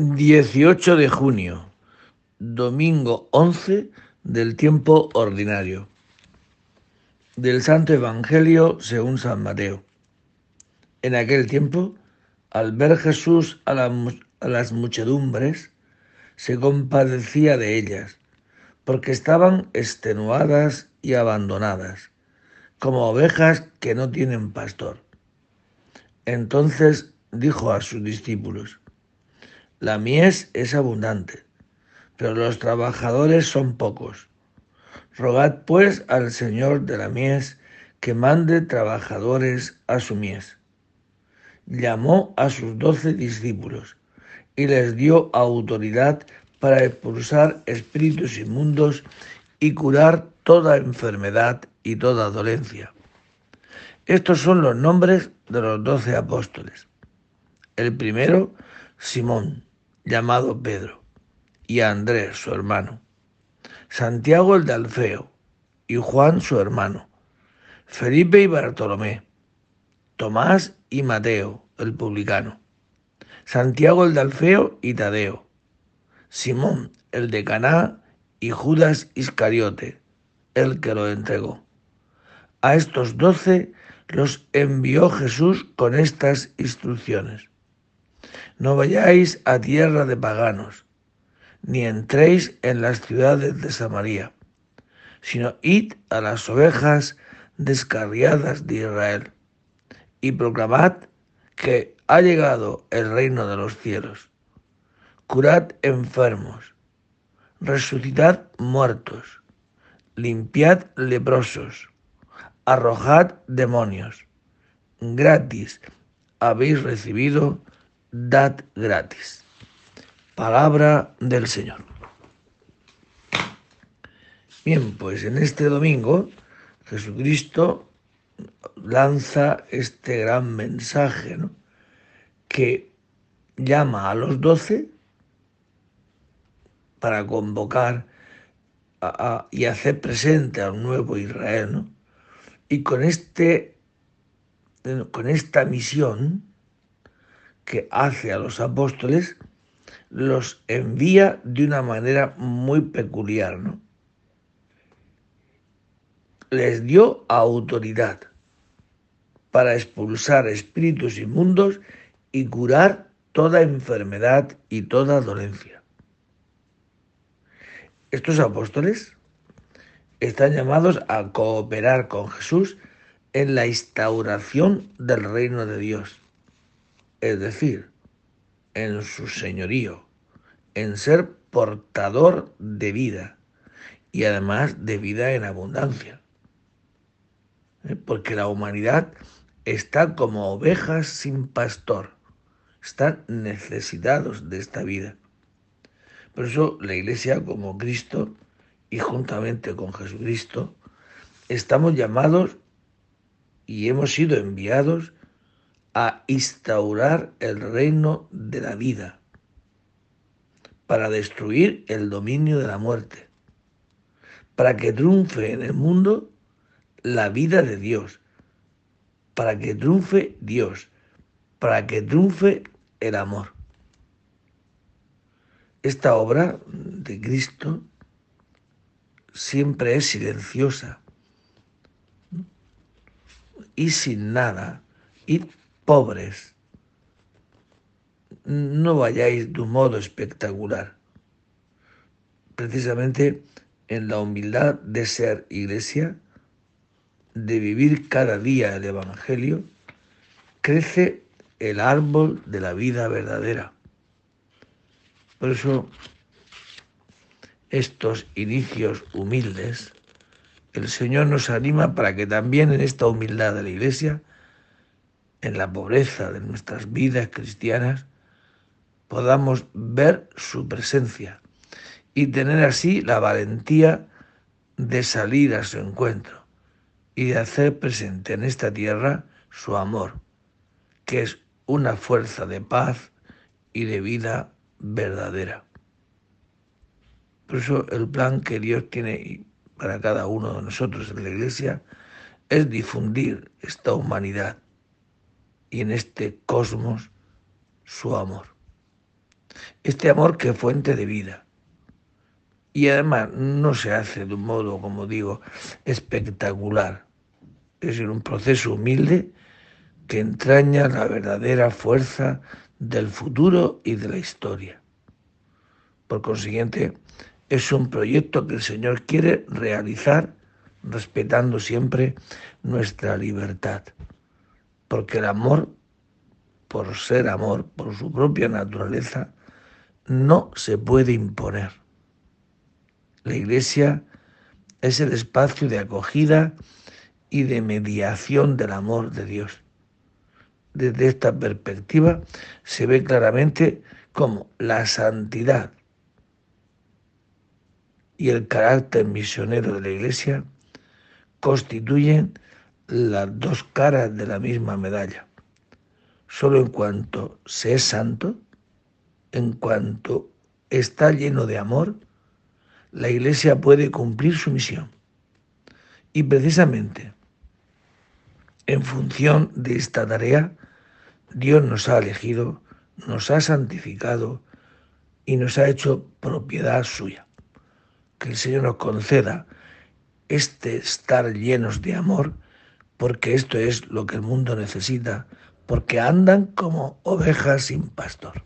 18 de junio, domingo 11 del tiempo ordinario. Del Santo Evangelio según San Mateo. En aquel tiempo, al ver Jesús a, la, a las muchedumbres, se compadecía de ellas, porque estaban extenuadas y abandonadas, como ovejas que no tienen pastor. Entonces dijo a sus discípulos, la mies es abundante, pero los trabajadores son pocos. Rogad pues al Señor de la mies que mande trabajadores a su mies. Llamó a sus doce discípulos y les dio autoridad para expulsar espíritus inmundos y curar toda enfermedad y toda dolencia. Estos son los nombres de los doce apóstoles. El primero, Simón, llamado Pedro, y a Andrés, su hermano, Santiago el de Alfeo, y Juan su hermano, Felipe y Bartolomé, Tomás y Mateo, el publicano, Santiago el de Alfeo y Tadeo, Simón el de Caná y Judas Iscariote, el que lo entregó. A estos doce los envió Jesús con estas instrucciones. No vayáis a tierra de paganos, ni entréis en las ciudades de Samaria, sino id a las ovejas descarriadas de Israel, y proclamad que ha llegado el reino de los cielos. Curad enfermos, resucitad muertos, limpiad leprosos, arrojad demonios. Gratis habéis recibido dad gratis. Palabra del Señor. Bien, pues en este domingo Jesucristo lanza este gran mensaje ¿no? que llama a los doce para convocar y hacer presente a un nuevo Israel. ¿no? Y con, este, con esta misión, que hace a los apóstoles, los envía de una manera muy peculiar, ¿no? Les dio autoridad para expulsar espíritus inmundos y curar toda enfermedad y toda dolencia. Estos apóstoles están llamados a cooperar con Jesús en la instauración del reino de Dios es decir, en su señorío, en ser portador de vida y además de vida en abundancia. ¿Eh? Porque la humanidad está como ovejas sin pastor, están necesitados de esta vida. Por eso la Iglesia como Cristo y juntamente con Jesucristo estamos llamados y hemos sido enviados a instaurar el reino de la vida, para destruir el dominio de la muerte, para que triunfe en el mundo la vida de Dios, para que triunfe Dios, para que triunfe el amor. Esta obra de Cristo siempre es silenciosa y sin nada, y pobres. No vayáis de un modo espectacular. Precisamente en la humildad de ser iglesia, de vivir cada día el Evangelio, crece el árbol de la vida verdadera. Por eso, estos inicios humildes, el Señor nos anima para que también en esta humildad de la iglesia en la pobreza de nuestras vidas cristianas, podamos ver su presencia y tener así la valentía de salir a su encuentro y de hacer presente en esta tierra su amor, que es una fuerza de paz y de vida verdadera. Por eso el plan que Dios tiene para cada uno de nosotros en la iglesia es difundir esta humanidad y en este cosmos su amor. Este amor que es fuente de vida. Y además no se hace de un modo, como digo, espectacular. Es un proceso humilde que entraña la verdadera fuerza del futuro y de la historia. Por consiguiente, es un proyecto que el Señor quiere realizar respetando siempre nuestra libertad. Porque el amor, por ser amor, por su propia naturaleza, no se puede imponer. La iglesia es el espacio de acogida y de mediación del amor de Dios. Desde esta perspectiva se ve claramente cómo la santidad y el carácter misionero de la Iglesia constituyen las dos caras de la misma medalla. Solo en cuanto se es santo, en cuanto está lleno de amor, la Iglesia puede cumplir su misión. Y precisamente en función de esta tarea, Dios nos ha elegido, nos ha santificado y nos ha hecho propiedad suya que el Señor nos conceda este estar llenos de amor, porque esto es lo que el mundo necesita, porque andan como ovejas sin pastor.